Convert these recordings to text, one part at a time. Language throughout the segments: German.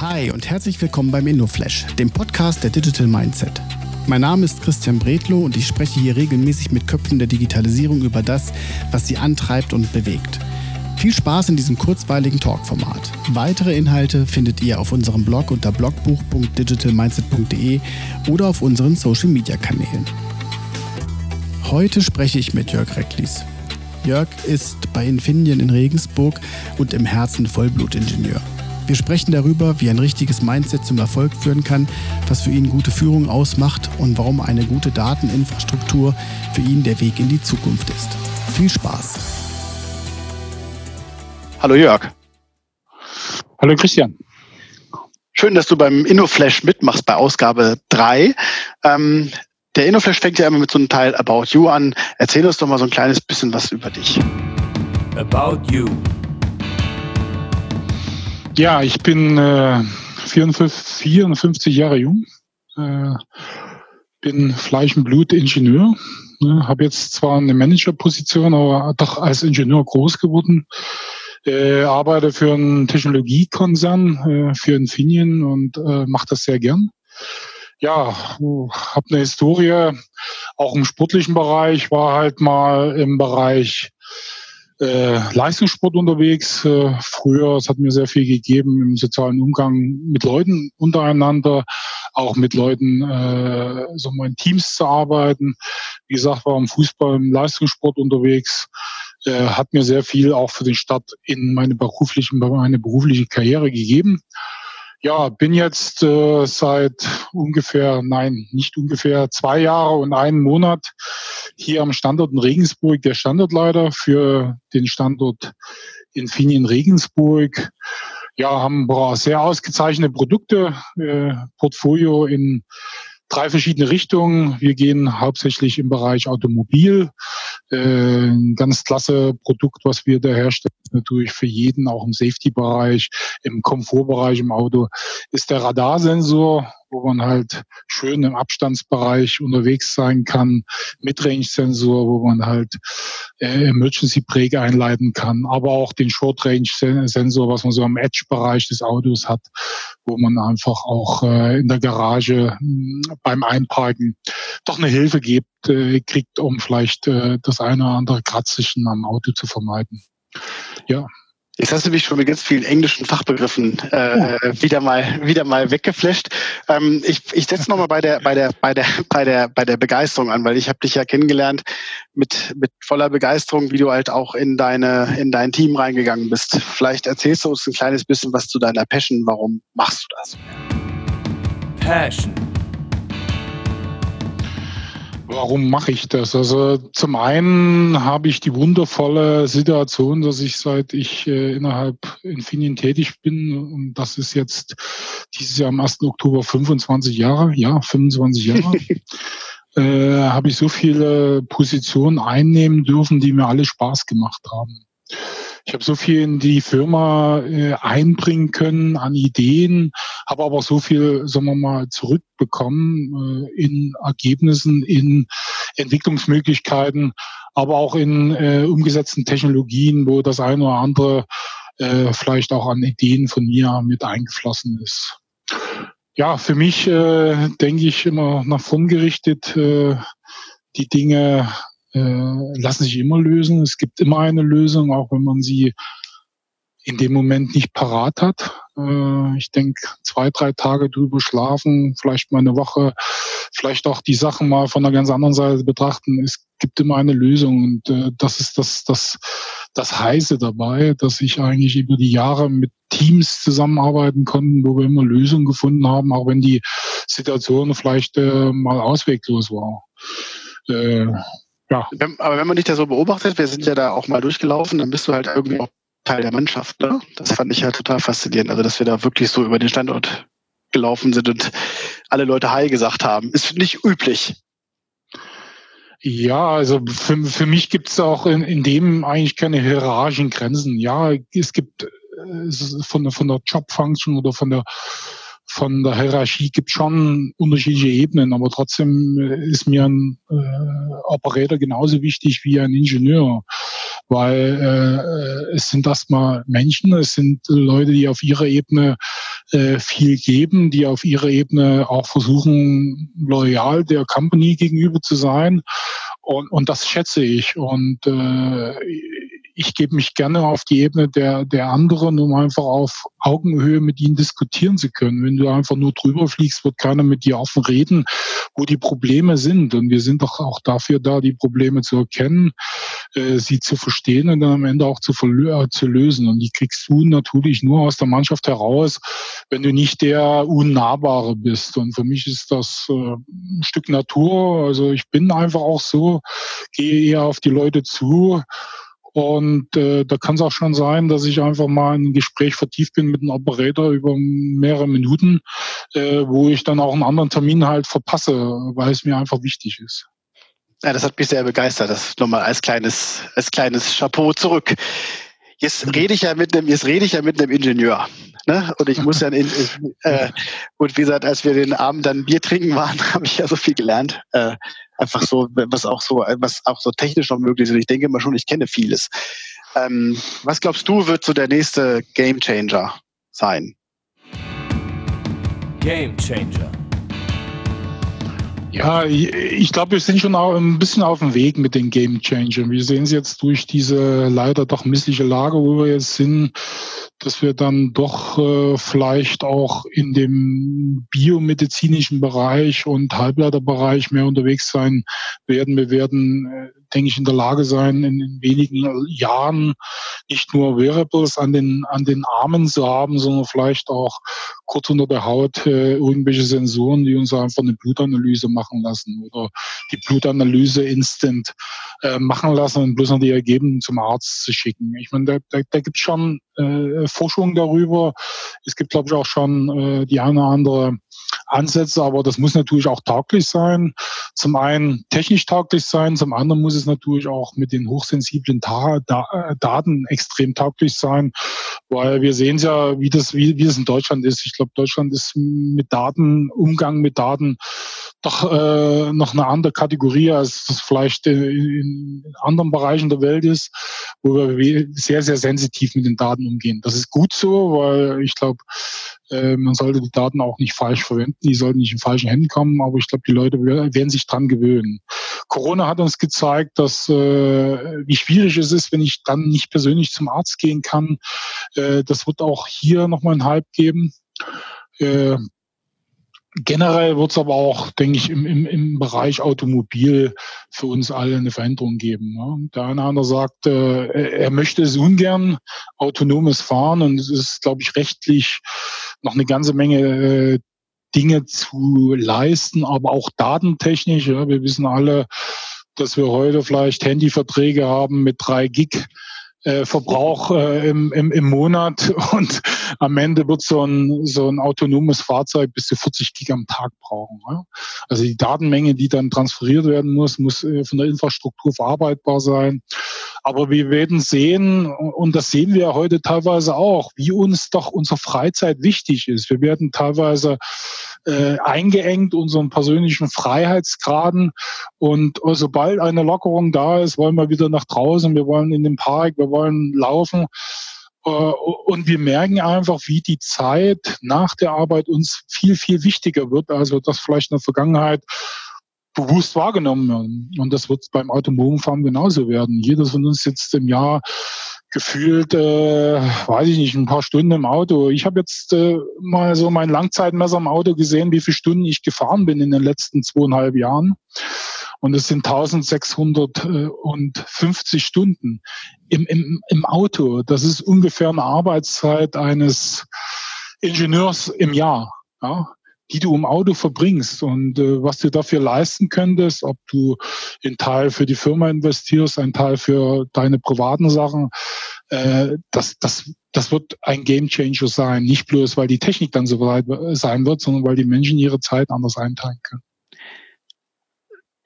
Hi und herzlich willkommen beim InnoFlash, dem Podcast der Digital Mindset. Mein Name ist Christian Bredlow und ich spreche hier regelmäßig mit Köpfen der Digitalisierung über das, was sie antreibt und bewegt. Viel Spaß in diesem kurzweiligen Talkformat. Weitere Inhalte findet ihr auf unserem Blog unter blogbuch.digitalmindset.de oder auf unseren Social Media Kanälen. Heute spreche ich mit Jörg Recklis. Jörg ist bei Infineon in Regensburg und im Herzen Vollblutingenieur. Wir sprechen darüber, wie ein richtiges Mindset zum Erfolg führen kann, was für ihn gute Führung ausmacht und warum eine gute Dateninfrastruktur für ihn der Weg in die Zukunft ist. Viel Spaß! Hallo Jörg. Hallo Christian. Schön, dass du beim InnoFlash mitmachst bei Ausgabe 3. Ähm, der InnoFlash fängt ja immer mit so einem Teil About You an. Erzähl uns doch mal so ein kleines bisschen was über dich. About You. Ja, ich bin äh, 54, 54 Jahre jung, äh, bin Fleisch- und Blut-Ingenieur, ne, habe jetzt zwar eine Managerposition, aber doch als Ingenieur groß geworden. Äh, arbeite für einen Technologiekonzern, äh, für Infineon und äh, mache das sehr gern. Ja, habe eine Historie, auch im sportlichen Bereich, war halt mal im Bereich äh, Leistungssport unterwegs. Äh, früher, es hat mir sehr viel gegeben im sozialen Umgang mit Leuten untereinander, auch mit Leuten äh, so mal in Teams zu arbeiten. Wie gesagt, war im Fußball, im Leistungssport unterwegs. Äh, hat mir sehr viel auch für den Start in meine berufliche, meine berufliche Karriere gegeben. Ja, bin jetzt äh, seit ungefähr, nein, nicht ungefähr zwei Jahre und einen Monat hier am Standort in Regensburg der Standortleiter für den Standort Infineon Regensburg. Ja, haben sehr ausgezeichnete Produkte, äh, Portfolio in drei verschiedene Richtungen. Wir gehen hauptsächlich im Bereich Automobil. Äh, ein ganz klasse Produkt, was wir da herstellen, natürlich für jeden, auch im Safety-Bereich, im Komfortbereich im Auto, ist der Radarsensor, wo man halt schön im Abstandsbereich unterwegs sein kann, Midrange-Sensor, wo man halt äh, Emergency Brake einleiten kann, aber auch den Short-Range-Sensor, was man so am Edge-Bereich des Autos hat, wo man einfach auch äh, in der Garage mh, beim Einparken doch eine Hilfe gibt, äh, kriegt, um vielleicht äh, das eine oder andere Kratzischen am Auto zu vermeiden. Ja, Jetzt hast du mich schon mit ganz vielen englischen Fachbegriffen äh, oh. wieder mal wieder mal weggeflasht. Ähm, ich ich setze nochmal bei der bei der bei der bei der bei der Begeisterung an, weil ich habe dich ja kennengelernt mit mit voller Begeisterung, wie du halt auch in deine in dein Team reingegangen bist. Vielleicht erzählst du uns ein kleines bisschen was zu deiner Passion. Warum machst du das? Passion. Warum mache ich das? Also zum einen habe ich die wundervolle Situation, dass ich seit ich äh, innerhalb Infineon tätig bin, und das ist jetzt dieses Jahr am 1. Oktober 25 Jahre, ja, 25 Jahre, äh, habe ich so viele Positionen einnehmen dürfen, die mir alle Spaß gemacht haben. Ich habe so viel in die Firma äh, einbringen können an Ideen, habe aber so viel, sagen wir mal, zurückbekommen äh, in Ergebnissen, in Entwicklungsmöglichkeiten, aber auch in äh, umgesetzten Technologien, wo das eine oder andere äh, vielleicht auch an Ideen von mir mit eingeflossen ist. Ja, für mich äh, denke ich immer nach vorn gerichtet, äh, die Dinge lassen sich immer lösen. Es gibt immer eine Lösung, auch wenn man sie in dem Moment nicht parat hat. Äh, ich denke, zwei, drei Tage drüber schlafen, vielleicht mal eine Woche, vielleicht auch die Sachen mal von einer ganz anderen Seite betrachten. Es gibt immer eine Lösung und äh, das ist das, das, das Heiße dabei, dass ich eigentlich über die Jahre mit Teams zusammenarbeiten konnten, wo wir immer Lösungen gefunden haben, auch wenn die Situation vielleicht äh, mal ausweglos war. Ja. Aber wenn man dich da so beobachtet, wir sind ja da auch mal durchgelaufen, dann bist du halt irgendwie auch Teil der Mannschaft. Ne? Das fand ich halt total faszinierend. Also, dass wir da wirklich so über den Standort gelaufen sind und alle Leute Hi gesagt haben. Ist nicht üblich. Ja, also für, für mich gibt es auch in, in dem eigentlich keine hierarchischen Grenzen. Ja, es gibt äh, von, von der Job-Function oder von der von der Hierarchie gibt schon unterschiedliche Ebenen, aber trotzdem äh, ist mir ein äh, Operator genauso wichtig wie ein Ingenieur, weil äh, es sind erstmal Menschen, es sind Leute, die auf ihrer Ebene äh, viel geben, die auf ihrer Ebene auch versuchen, loyal der Company gegenüber zu sein. Und, und das schätze ich. Und äh, ich gebe mich gerne auf die Ebene der, der anderen, um einfach auf Augenhöhe mit ihnen diskutieren zu können. Wenn du einfach nur drüber fliegst, wird keiner mit dir offen reden, wo die Probleme sind. Und wir sind doch auch dafür da, die Probleme zu erkennen, äh, sie zu verstehen und dann am Ende auch zu, äh, zu lösen. Und die kriegst du natürlich nur aus der Mannschaft heraus, wenn du nicht der Unnahbare bist. Und für mich ist das äh, ein Stück Natur. Also ich bin einfach auch so, gehe eher auf die Leute zu und äh, da kann es auch schon sein, dass ich einfach mal in ein Gespräch vertieft bin mit einem Operator über mehrere Minuten, äh, wo ich dann auch einen anderen Termin halt verpasse, weil es mir einfach wichtig ist. Ja, das hat mich sehr begeistert. Das nochmal als kleines, als kleines Chapeau zurück. Jetzt rede ich ja mit einem, jetzt rede ich ja mit einem Ingenieur. Ne? Und ich muss ja, in, äh, und wie gesagt, als wir den Abend dann Bier trinken waren, habe ich ja so viel gelernt. Äh, einfach so, was auch so, was auch so technisch noch möglich ist. Und ich denke immer schon, ich kenne vieles. Ähm, was glaubst du, wird so der nächste Game Changer sein? Game Changer. Ja, ich, ich glaube, wir sind schon ein bisschen auf dem Weg mit den Game Changern. Wir sehen es jetzt durch diese leider doch missliche Lage, wo wir jetzt sind, dass wir dann doch äh, vielleicht auch in dem biomedizinischen Bereich und Halbleiterbereich mehr unterwegs sein werden. Wir werden, äh, denke ich, in der Lage sein, in, in wenigen Jahren nicht nur Wearables an den, an den Armen zu haben, sondern vielleicht auch kurz unter der Haut äh, irgendwelche Sensoren, die uns einfach eine Blutanalyse machen lassen oder die Blutanalyse instant äh, machen lassen und bloß noch die Ergebnisse zum Arzt zu schicken. Ich meine, da, da, da gibt es schon äh, Forschung darüber. Es gibt, glaube ich, auch schon äh, die eine oder andere Ansätze, aber das muss natürlich auch tauglich sein. Zum einen technisch tauglich sein, zum anderen muss es natürlich auch mit den hochsensiblen da äh, Daten extrem tauglich sein, weil wir sehen ja, wie das, wie, wie es in Deutschland ist. Ich glaube, Deutschland ist mit Daten, Umgang mit Daten doch äh, noch eine andere Kategorie, als das vielleicht in anderen Bereichen der Welt ist, wo wir sehr, sehr sensitiv mit den Daten umgehen. Das ist gut so, weil ich glaube, äh, man sollte die Daten auch nicht falsch verwenden, die sollten nicht in falschen Händen kommen, aber ich glaube, die Leute werden sich dran gewöhnen. Corona hat uns gezeigt, dass äh, wie schwierig es ist, wenn ich dann nicht persönlich zum Arzt gehen kann. Äh, das wird auch hier nochmal einen Hype geben. Äh, Generell wird es aber auch, denke ich, im, im, im Bereich Automobil für uns alle eine Veränderung geben. Ne? Der eine andere sagt, äh, er möchte es ungern, autonomes Fahren und es ist, glaube ich, rechtlich noch eine ganze Menge äh, Dinge zu leisten, aber auch datentechnisch. Ja, wir wissen alle, dass wir heute vielleicht Handyverträge haben mit drei Gig äh, Verbrauch äh, im, im, im Monat und am Ende wird so ein, so ein autonomes Fahrzeug bis zu 40 Gig am Tag brauchen. Ja? Also die Datenmenge, die dann transferiert werden muss, muss äh, von der Infrastruktur verarbeitbar sein. Aber wir werden sehen, und das sehen wir heute teilweise auch, wie uns doch unsere Freizeit wichtig ist. Wir werden teilweise äh, eingeengt, unseren persönlichen Freiheitsgraden. Und sobald eine Lockerung da ist, wollen wir wieder nach draußen, wir wollen in den Park, wir wollen laufen. Äh, und wir merken einfach, wie die Zeit nach der Arbeit uns viel, viel wichtiger wird, also das vielleicht in der Vergangenheit bewusst wahrgenommen werden. Und das wird beim Automobilfahren genauso werden. Jeder von uns sitzt im Jahr gefühlt, äh, weiß ich nicht, ein paar Stunden im Auto. Ich habe jetzt äh, mal so mein Langzeitmesser im Auto gesehen, wie viele Stunden ich gefahren bin in den letzten zweieinhalb Jahren. Und es sind 1650 Stunden im, im, im Auto. Das ist ungefähr eine Arbeitszeit eines Ingenieurs im Jahr. Ja? Die du im Auto verbringst und äh, was du dafür leisten könntest, ob du einen Teil für die Firma investierst, einen Teil für deine privaten Sachen, äh, das, das, das wird ein Gamechanger sein. Nicht bloß, weil die Technik dann so weit sein wird, sondern weil die Menschen ihre Zeit anders einteilen können.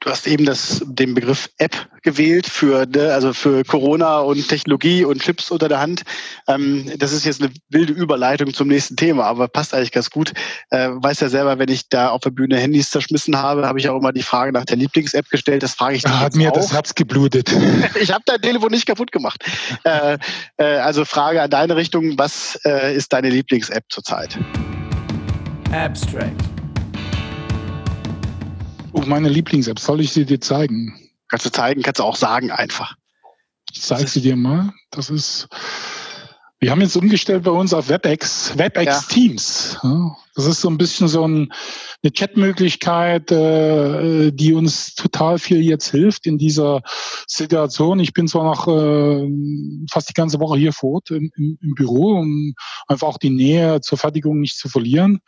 Du hast eben das, den Begriff App gewählt für, ne, also für Corona und Technologie und Chips unter der Hand. Ähm, das ist jetzt eine wilde Überleitung zum nächsten Thema, aber passt eigentlich ganz gut. Äh, weiß ja selber, wenn ich da auf der Bühne Handys zerschmissen habe, habe ich auch immer die Frage nach der Lieblings-App gestellt. Das frage ich dich. Da hat mir auch. das Herz geblutet. ich habe dein Telefon nicht kaputt gemacht. Äh, äh, also Frage an deine Richtung, was äh, ist deine Lieblings-App zurzeit? Abstract. Oh, meine Lieblings-App, soll ich sie dir zeigen? Kannst du zeigen, kannst du auch sagen einfach. Ich zeige sie dir mal. Das ist, wir haben jetzt umgestellt bei uns auf WebEx, WebEx ja. Teams. Das ist so ein bisschen so ein, eine Chatmöglichkeit, äh, die uns total viel jetzt hilft in dieser Situation. Ich bin zwar noch äh, fast die ganze Woche hier vor Ort im, im, im Büro, um einfach auch die Nähe zur Fertigung nicht zu verlieren.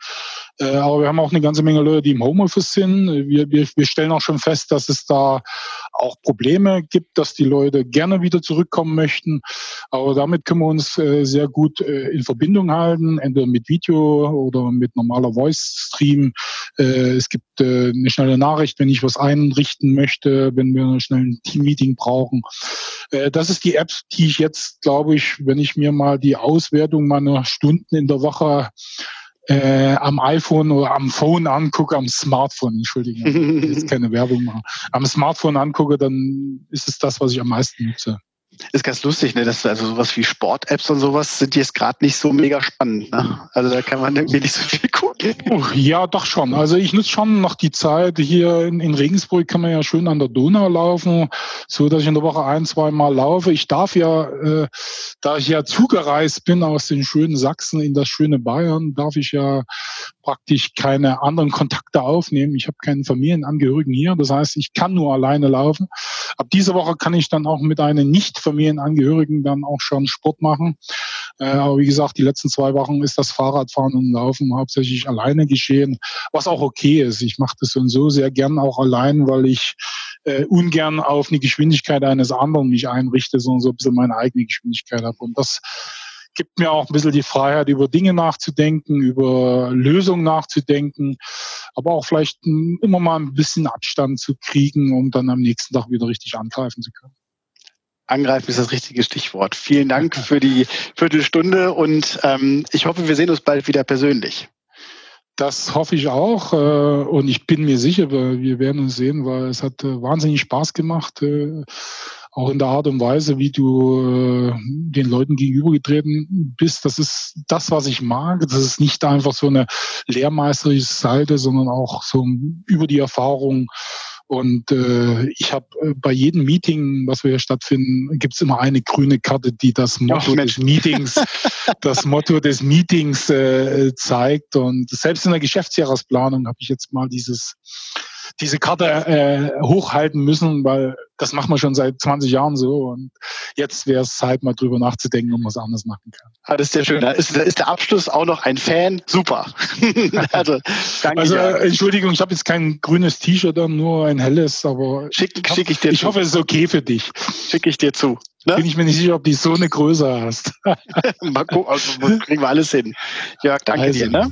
Äh, aber wir haben auch eine ganze Menge Leute, die im Homeoffice sind. Wir, wir, wir stellen auch schon fest, dass es da auch Probleme gibt, dass die Leute gerne wieder zurückkommen möchten. Aber damit können wir uns äh, sehr gut äh, in Verbindung halten, entweder mit Video oder mit normaler Voice-Stream. Äh, es gibt äh, eine schnelle Nachricht, wenn ich was einrichten möchte, wenn wir schnell ein Team-Meeting brauchen. Äh, das ist die App, die ich jetzt, glaube ich, wenn ich mir mal die Auswertung meiner Stunden in der Woche äh, am iPhone oder am Phone angucke, am Smartphone, entschuldige, jetzt keine Werbung machen, am Smartphone angucke, dann ist es das, was ich am meisten nutze. Ist ganz lustig, ne? dass also sowas wie Sport-Apps und sowas sind jetzt gerade nicht so mega spannend. Ne? Also da kann man irgendwie nicht so viel gucken. Oh, ja, doch schon. Also ich nutze schon noch die Zeit. Hier in, in, Regensburg kann man ja schön an der Donau laufen, so dass ich in der Woche ein, zwei Mal laufe. Ich darf ja, äh, da ich ja zugereist bin aus den schönen Sachsen in das schöne Bayern, darf ich ja praktisch keine anderen Kontakte aufnehmen. Ich habe keinen Familienangehörigen hier. Das heißt, ich kann nur alleine laufen. Ab dieser Woche kann ich dann auch mit einem Nicht-Familienangehörigen dann auch schon Sport machen. Äh, aber wie gesagt, die letzten zwei Wochen ist das Fahrradfahren und Laufen hauptsächlich alleine geschehen, was auch okay ist. Ich mache das so und so sehr gern auch allein, weil ich äh, ungern auf eine Geschwindigkeit eines anderen mich einrichte, sondern so ein bisschen meine eigene Geschwindigkeit habe. Und das gibt mir auch ein bisschen die Freiheit, über Dinge nachzudenken, über Lösungen nachzudenken, aber auch vielleicht immer mal ein bisschen Abstand zu kriegen, um dann am nächsten Tag wieder richtig angreifen zu können. Angreifen ist das richtige Stichwort. Vielen Dank für die Viertelstunde und ähm, ich hoffe, wir sehen uns bald wieder persönlich. Das hoffe ich auch äh, und ich bin mir sicher, wir werden uns sehen, weil es hat äh, wahnsinnig Spaß gemacht. Auch in der Art und Weise, wie du äh, den Leuten gegenübergetreten bist. Das ist das, was ich mag. Das ist nicht einfach so eine lehrmeisterische Seite, sondern auch so über die Erfahrung. Und äh, ich habe äh, bei jedem Meeting, was wir hier stattfinden, gibt's immer eine grüne Karte, die das Motto des Meetings, das Motto des Meetings äh, zeigt. Und selbst in der Geschäftsjahresplanung habe ich jetzt mal dieses diese Karte äh, hochhalten müssen, weil das machen wir schon seit 20 Jahren so. Und jetzt wäre es Zeit, mal drüber nachzudenken, ob man es anders machen kann. Ah, das ist sehr schön. Da ist, da ist der Abschluss auch noch ein Fan. Super. also, danke also äh, Entschuldigung, ich habe jetzt kein grünes T-Shirt an, nur ein helles, aber schick, schick ich dir Ich zu. hoffe, es ist okay für dich. Schicke ich dir zu. Ne? Bin ich mir nicht sicher, ob die so eine Größe hast. mal gucken, also kriegen wir alles hin. Jörg, danke also. dir. Ne?